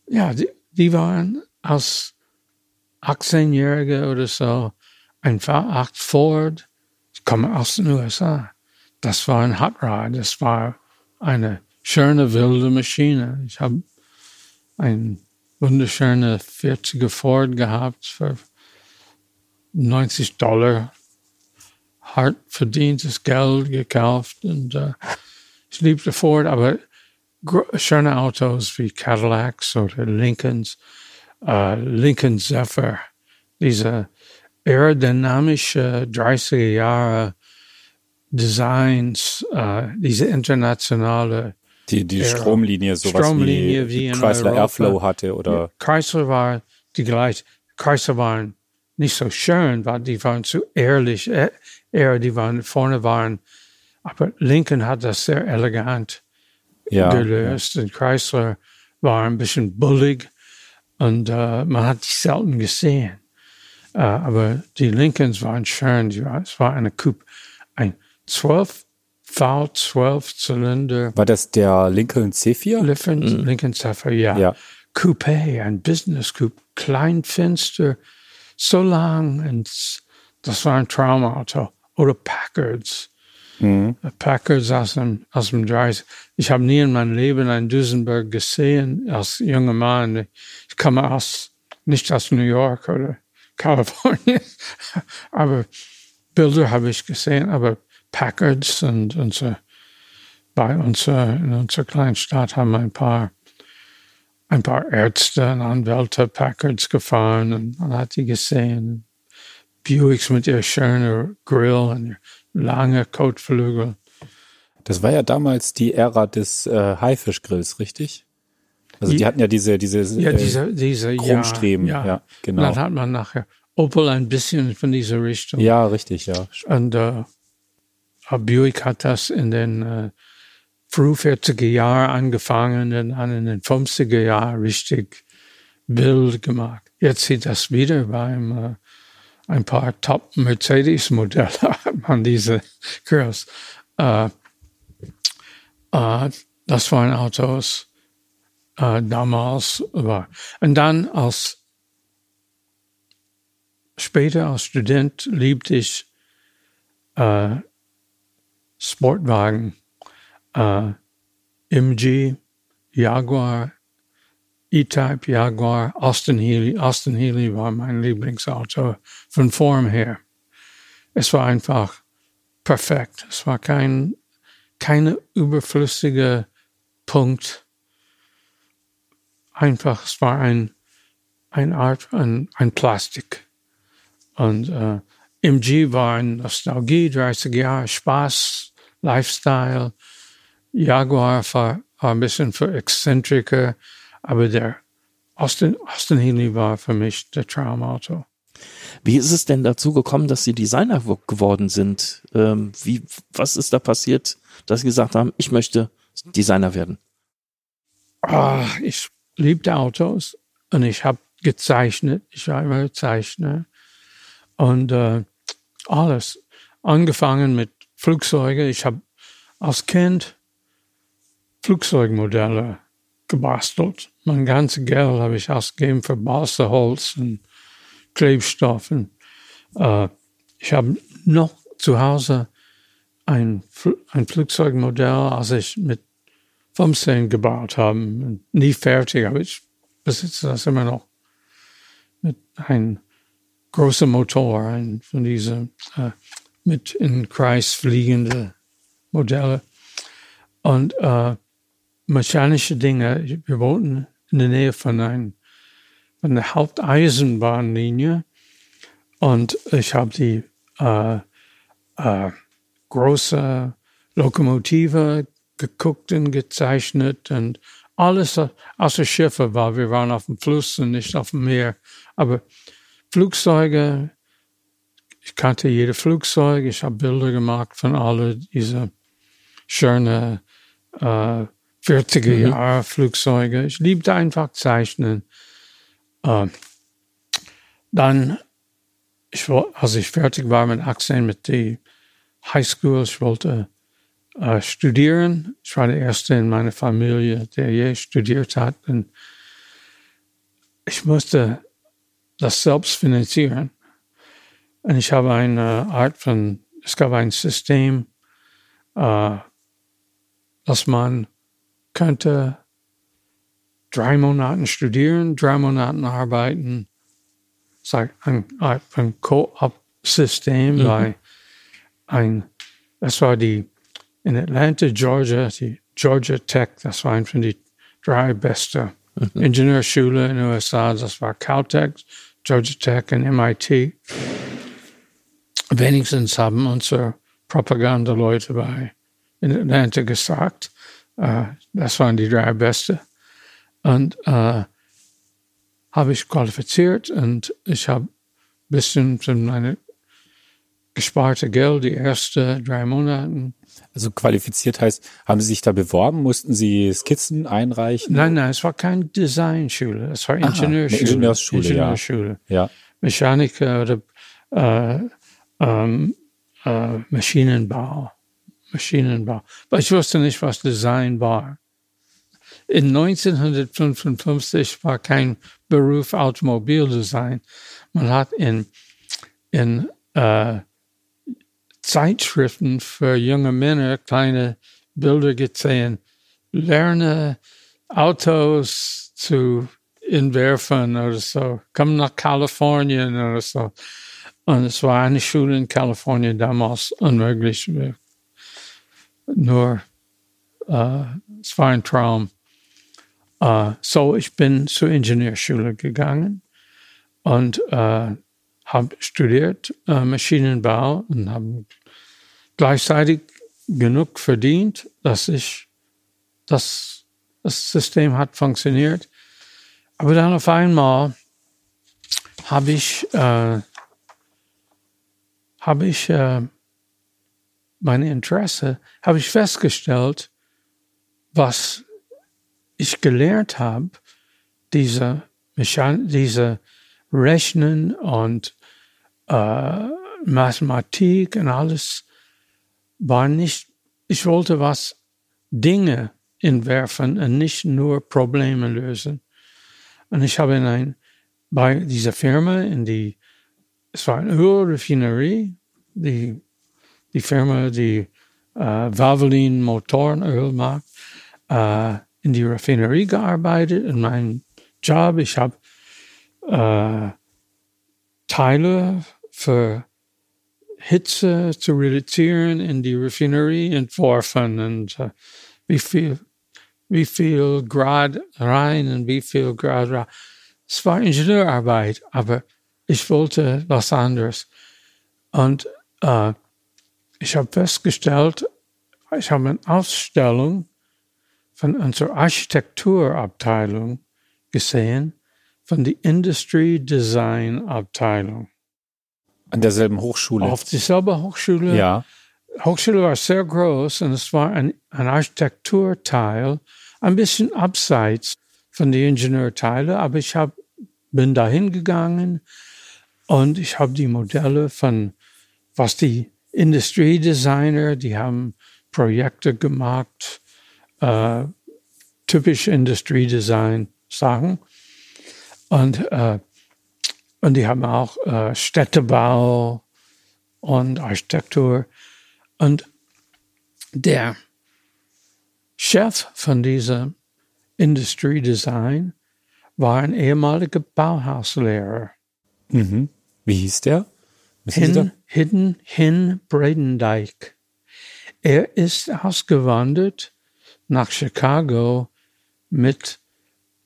ja, die, die waren als 18-Jährige oder so ein V8 Ford. Ich komme aus den USA. Das war ein Hot Rod. Das war eine schöne wilde Maschine. Ich habe ein wunderschöne 40er Ford gehabt für 90 Dollar. Hart verdientes Geld gekauft und äh, ich liebte Ford, aber schöne Autos wie Cadillacs oder Lincolns, äh, Lincoln Zephyr, diese aerodynamische 30er Jahre Designs, äh, diese internationale Die, die Aero. Stromlinie, sowas Stromlinie wie, wie Chrysler Europa. Airflow hatte oder Chrysler war die gleich. Chrysler waren nicht so schön, weil die waren zu ehrlich. Äh, eher, die waren vorne waren Aber Lincoln hat das sehr elegant Ja. gelöst. Und Chrysler war ein bisschen bullig und äh, man hat die selten gesehen. Äh, aber die Lincolns waren schön. Es war eine Coupe, ein 12 V12 Zylinder War das der Lincoln C4? Lincoln, Lincoln Zephyr, ja. Ja. Coupé, ein Business Coupe, klein, finster, so lang und das war ein Traumauto. Oder Packards. Mhm. Packards aus dem, aus dem 30. Ich habe nie in meinem Leben einen Duesenberg gesehen als junger Mann. Ich komme aus, nicht aus New York oder Kalifornien, aber Bilder habe ich gesehen, aber Packards und unser, bei uns in unserer kleinen Stadt haben ein paar ein paar Ärzte und Anwälte Packards gefahren und man hat die gesehen. Buicks mit ihr schönen Grill und ihr lange Kotflügel. Das war ja damals die Ära des äh, Haifischgrills, richtig? Also die Ja. hatten ja diese, diese Ja, äh, diese, diese Chromstreben, ja, ja, genau. Dann hat man nachher Opel ein bisschen von dieser Richtung. ja, richtig, ja. Und äh, Buick hat das in den äh, früh 40er Jahren angefangen und dann in den 50er Jahren richtig wild gemacht. Jetzt sieht das wieder beim äh, ein paar Top Mercedes Modelle hat man diese Girls. Äh, äh, das waren Autos äh, damals war. Und dann als später als Student liebte ich äh, Sportwagen, äh, MG, Jaguar, E-Type, Jaguar, Austin Healey. Austin Healey war mein Lieblingsauto von Form her. Es war einfach perfekt. Es war kein, keine überflüssige Punkt. Einfach, es war ein, ein Art, ein, ein Plastik. Und äh, MG war ein Nostalgie, 30 Jahre Spaß, Lifestyle. Jaguar war, war ein bisschen für Exzentriker, aber der Austin, Austin Healey war für mich der Traumauto. Wie ist es denn dazu gekommen, dass Sie Designer wo- geworden sind? Ähm, wie, was ist da passiert, dass Sie gesagt haben, ich möchte Designer werden? Ah, ich liebte Autos und ich habe gezeichnet. Ich war immer Zeichner. Und äh, alles. Angefangen mit Flugzeugen. Ich habe als Kind Flugzeugmodelle gebastelt. Mein ganzes Geld habe ich ausgegeben für Balsaholz und Klebstoff. Und, äh, ich habe noch zu Hause ein, ein Flugzeugmodell, als ich mit 15 gebaut habe. Nie fertig, aber ich besitze das immer noch. Mit einem großen Motor, ein von diesen äh, mit in Kreis fliegende Modelle. Und äh, mechanische Dinge. Wir wohnten in der Nähe von, ein, von der Haupteisenbahnlinie und ich habe die äh, äh, große Lokomotive geguckt und gezeichnet und alles außer Schiffe, weil wir waren auf dem Fluss und nicht auf dem Meer. Aber Flugzeuge, ich kannte jede Flugzeug, ich habe Bilder gemacht von alle diese schönen äh, 40er Jahre Flugzeuge. Ich liebte einfach Zeichnen. Äh, dann, ich, als ich fertig war mit 18 mit der Highschool, ich wollte äh, studieren. Ich war der Erste in meiner Familie, der je studiert hat. Und ich musste das selbst finanzieren. Und ich habe eine Art von, es gab ein System, äh, dass man könnte drei Monaten studieren, drei Monaten arbeiten. Sagt ein von Co-op-System, mhm. weil ein, das war die in Atlanta, Georgia, die Georgia Tech, das war ein von die drei beste uh, mhm. Ingenieursschule in den USA. Das war Caltech, Georgia Tech und MIT. Wenigstens haben unsere Propagandaleute bei in Atlanta gesagt, äh, das waren die drei beste. Und äh, habe ich qualifiziert und ich habe ein bisschen von meinem gesparte Geld die ersten drei Monate Also qualifiziert heißt, haben Sie sich da beworben? Mussten Sie Skizzen einreichen? Nein, nein, es war keine Designschule, es war Aha, Ingenieurschule. eine Ingenieursschule, ja. Ingenieurschule. Ja. Mechaniker oder äh, ähm, äh, Maschinenbau. Maschinenbau. Aber ich wusste nicht, was Design war. In 1955 war kein Beruf Automobildesign. Man hat in, in äh, Zeitschriften für junge Männer kleine Bilder gesehen. Lerne Autos zu entwerfen oder so. Komm nach Kalifornien oder so. Und es war eine Schule in Kalifornien damals unmöglich. Nur, äh, es war ein Traum. Äh, so, ich bin zur Ingenieurschule gegangen und äh, habe studiert äh, Maschinenbau und habe gleichzeitig genug verdient, dass ich das, das System hat funktioniert. Aber dann auf einmal habe ich, äh, habe ich äh, meine Interesse, habe ich festgestellt, was ich gelernt habe, diese, Mechan diese Rechnen und äh, Mathematik und alles war nicht, ich wollte was Dinge entwerfen und nicht nur Probleme lösen. Und ich habe in ein, bei dieser Firma in die, es war eine Ölraffinerie, die, die Firma, die äh, Valvoline Motorenöl macht, äh, in die Raffinerie gearbeitet. In meinem Job, ich habe äh, Teile für Hitze zu reduzieren in die Raffinerie entworfen und äh, wie viel wie viel Grad rein und wie viel Grad raus. Es war Ingenieurarbeit, aber ich wollte was anderes. Und äh, ich habe festgestellt, ich habe eine Ausstellung von unserer Architekturabteilung gesehen, von der Industry Design Abteilung. An derselben Hochschule. Auf dieselbe Hochschule. ja. Hochschule war sehr groß und es war ein, ein Architekturteil, ein bisschen abseits von den Ingenieurteilen, aber ich hab, bin da hingegangen und ich habe die Modelle von, was die Industriedesigner, die haben Projekte gemacht, äh, typisch Industriedesign Sachen und, äh, und die haben auch äh, Städtebau und Architektur und der Chef von dieser Industry Design war ein ehemaliger Bauhauslehrer. Mhm. Wie hieß der? Hin, Hidden Hin Bredendijk. Er ist ausgewandert nach Chicago mit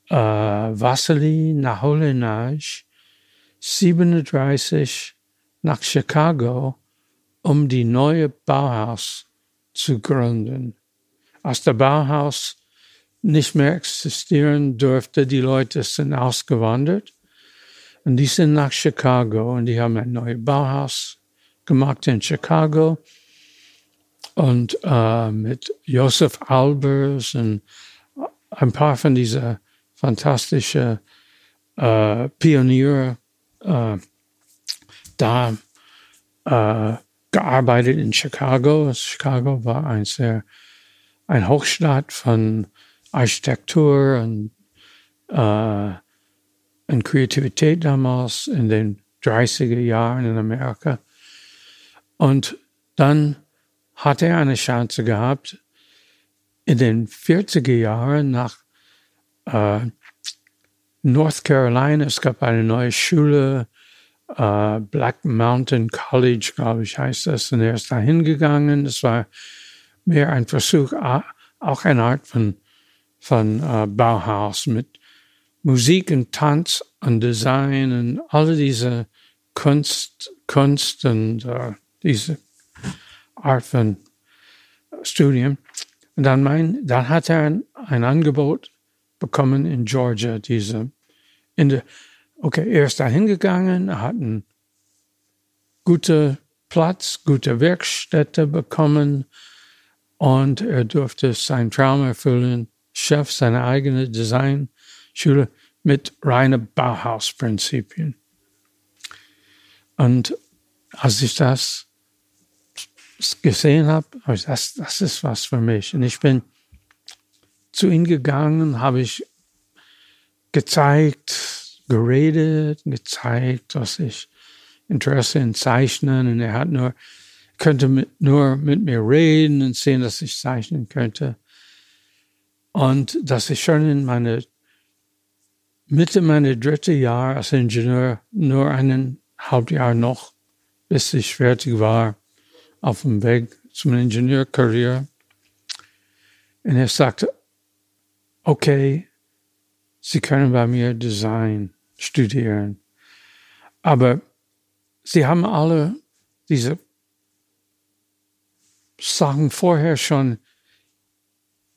äh, Wassily Naholinage 37 nach Chicago, um die neue Bauhaus zu gründen. Als der Bauhaus nicht mehr existieren durfte, die Leute sind ausgewandert und die sind nach Chicago und die haben ein neues Bauhaus gemacht in Chicago und äh, mit Joseph Albers und ein paar von dieser fantastischen äh, Pioniere äh, da äh, gearbeitet in Chicago. Chicago war ein sehr ein Hochstadt von Architektur und, äh, und Kreativität damals in den 30er Jahren in Amerika. Und dann hat er eine Chance gehabt, in den 40er Jahren nach äh, North Carolina, es gab eine neue Schule, äh, Black Mountain College, glaube ich, heißt das, und er ist da hingegangen. Es war mehr ein Versuch, auch eine Art von, von äh, Bauhaus mit Musik und Tanz und Design und alle diese Kunst, Kunst und äh, diese Art von Studium. Und dann, mein, dann hat er ein, ein Angebot bekommen in Georgia, diese, in der, okay, er ist da hingegangen, hat einen guten Platz, gute Werkstätte bekommen, Und er durfte seinen Traum erfüllen, Chef seiner eigenen Designschule mit reinen Bauhausprinzipien. Und als ich das gesehen habe, das, das ist was für mich. Und ich bin zu ihm gegangen, habe ich gezeigt, geredet, gezeigt, dass ich Interesse in Zeichnen und er hat nur, könnte mit, nur mit mir reden und sehen, dass ich zeichnen könnte. Und dass ich schon in meine Mitte meiner dritte Jahr als Ingenieur nur eineinhalb Jahr noch, bis ich fertig war, auf dem Weg zum Ingenieurkarriere. Und er sagte, okay, Sie können bei mir Design studieren, aber Sie haben alle diese Sachen vorher schon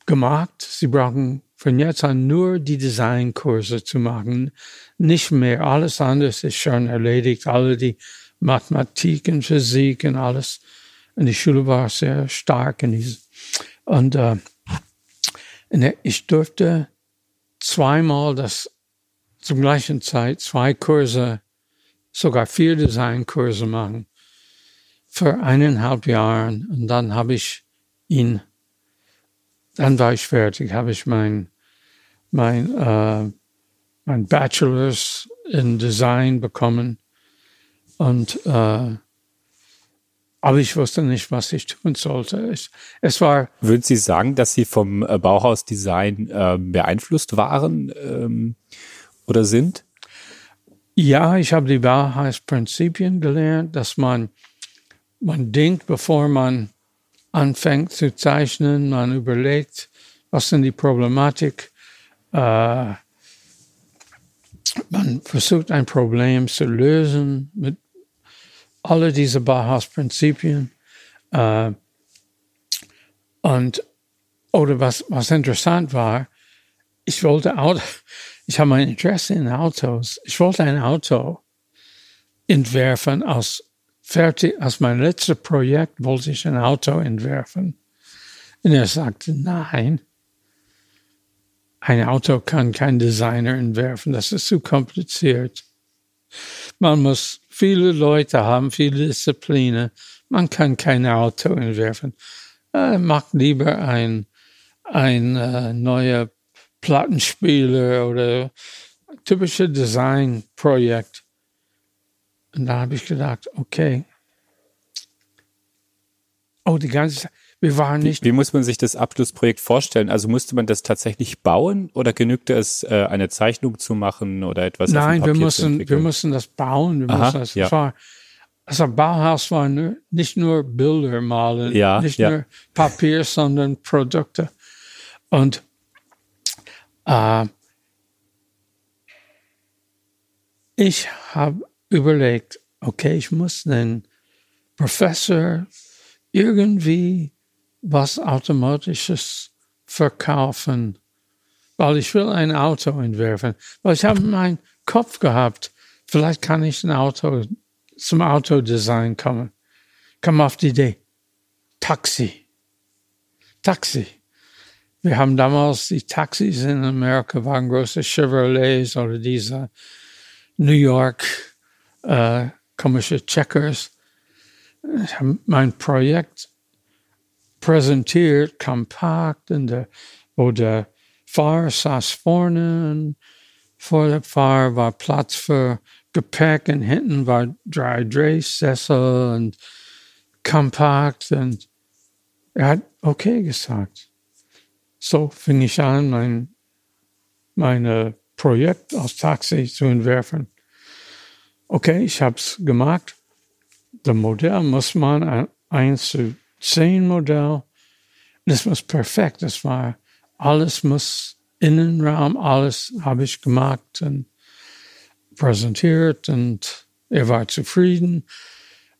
gemacht. Sie brauchen von jetzt an nur die Designkurse zu machen, nicht mehr. Alles andere ist schon erledigt. Alle die Mathematik und Physik und alles. Und die Schule war sehr stark in diesem. Und, äh, und ich durfte zweimal das zum gleichen Zeit zwei Kurse sogar vier Designkurse machen für eineinhalb Jahren und dann habe ich ihn, dann war ich fertig, habe ich mein, mein, äh, mein Bachelor's in Design bekommen und äh, aber ich wusste nicht, was ich tun sollte. Ich, es war. Würden Sie sagen, dass Sie vom äh, Bauhausdesign äh, beeinflusst waren ähm, oder sind? Ja, ich habe die Bauhausprinzipien gelernt, dass man, man denkt, bevor man anfängt zu zeichnen, man überlegt, was sind die Problematik. Äh, man versucht ein Problem zu lösen mit alle diese Bauhausprinzipien. Äh, und oder was, was interessant war, ich wollte auch ich habe mein Interesse in Autos. Ich wollte ein Auto entwerfen aus fertig, als mein letztes Projekt wollte ich ein Auto entwerfen. Und er sagte, nein, ein Auto kann kein Designer entwerfen, das ist zu kompliziert. Man muss viele Leute haben, viele Disziplinen. Man kann kein Auto entwerfen. Äh, macht lieber ein, ein äh, neuer Plattenspieler oder typische Designprojekt. Und da habe ich gedacht, okay. Oh, die ganze Zeit. Wir waren nicht. Wie, wie, muss man sich das Abschlussprojekt vorstellen? Also musste man das tatsächlich bauen oder genügte es, äh, eine Zeichnung zu machen oder etwas? Nein, wir mussten, wir mussten das bauen. Wir Aha, mussten das, ja. war, also Bauhaus war nur, nicht nur Bilder malen, Ja, nicht ja. nur Papier, sondern Produkte. Und äh, ich habe überlegt, okay, ich muss den Professor irgendwie was Automatisches verkaufen, weil ich will ein Auto entwerfen. Weil ich habe in meinem Kopf gehabt, vielleicht kann ich ein Auto zum Autodesign kommen. Kam auf die Idee. Taxi. Taxi. Wir haben damals die Taxis in Amerika waren große Chevrolets oder diese New York äh, komische Checkers. Ich habe mein Projekt präsentiert, kompakt, und der, wo der Fahrer saß vorne vor der Fahrer war Platz für Gepäck und hinten war drei Drehsessel und kompakt und er hat okay gesagt. So fing ich an, mein mein Projekt als Taxi zu entwerfen. Okay, ich habe es gemacht. Das Modell muss man ein 1 zu 10 Modell. Das muss perfekt. Das war alles muss Innenraum, alles habe ich gemacht und präsentiert und er war zufrieden.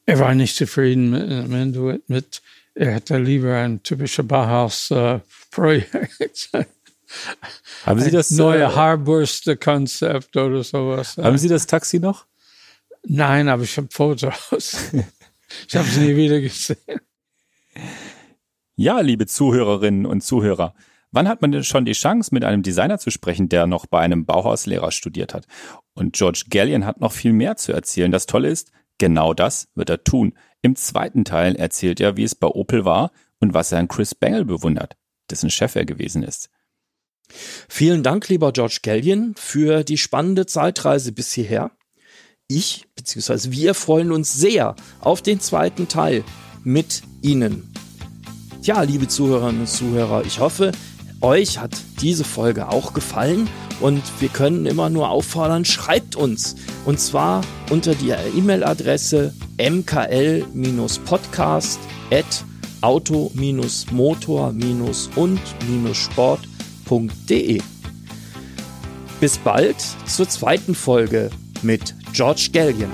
Er war nicht zufrieden mit, mit, mit er hätte lieber ein typisches Bauhaus-Projekt. Haben Sie das neue äh, Haarbürste-Konzept oder sowas. Haben Sie das Taxi noch? Nein, aber ich habe Fotos. ich habe es nie wieder gesehen. Ja, liebe Zuhörerinnen und Zuhörer, wann hat man denn schon die Chance, mit einem Designer zu sprechen, der noch bei einem Bauhauslehrer studiert hat? Und George Gallion hat noch viel mehr zu erzählen. Das Tolle ist, genau das wird er tun. Im zweiten Teil erzählt er, wie es bei Opel war und was er an Chris Bangle bewundert, dessen Chef er gewesen ist. Vielen Dank, lieber George Gallion, für die spannende Zeitreise bis hierher. Ich bzw. wir freuen uns sehr auf den zweiten Teil mit Ihnen. Tja, liebe Zuhörerinnen und Zuhörer, ich hoffe, euch hat diese Folge auch gefallen und wir können immer nur auffordern, schreibt uns und zwar unter die E-Mail-Adresse mkl-podcast at auto-motor-und-sport.de. Bis bald zur zweiten Folge mit George Gallion.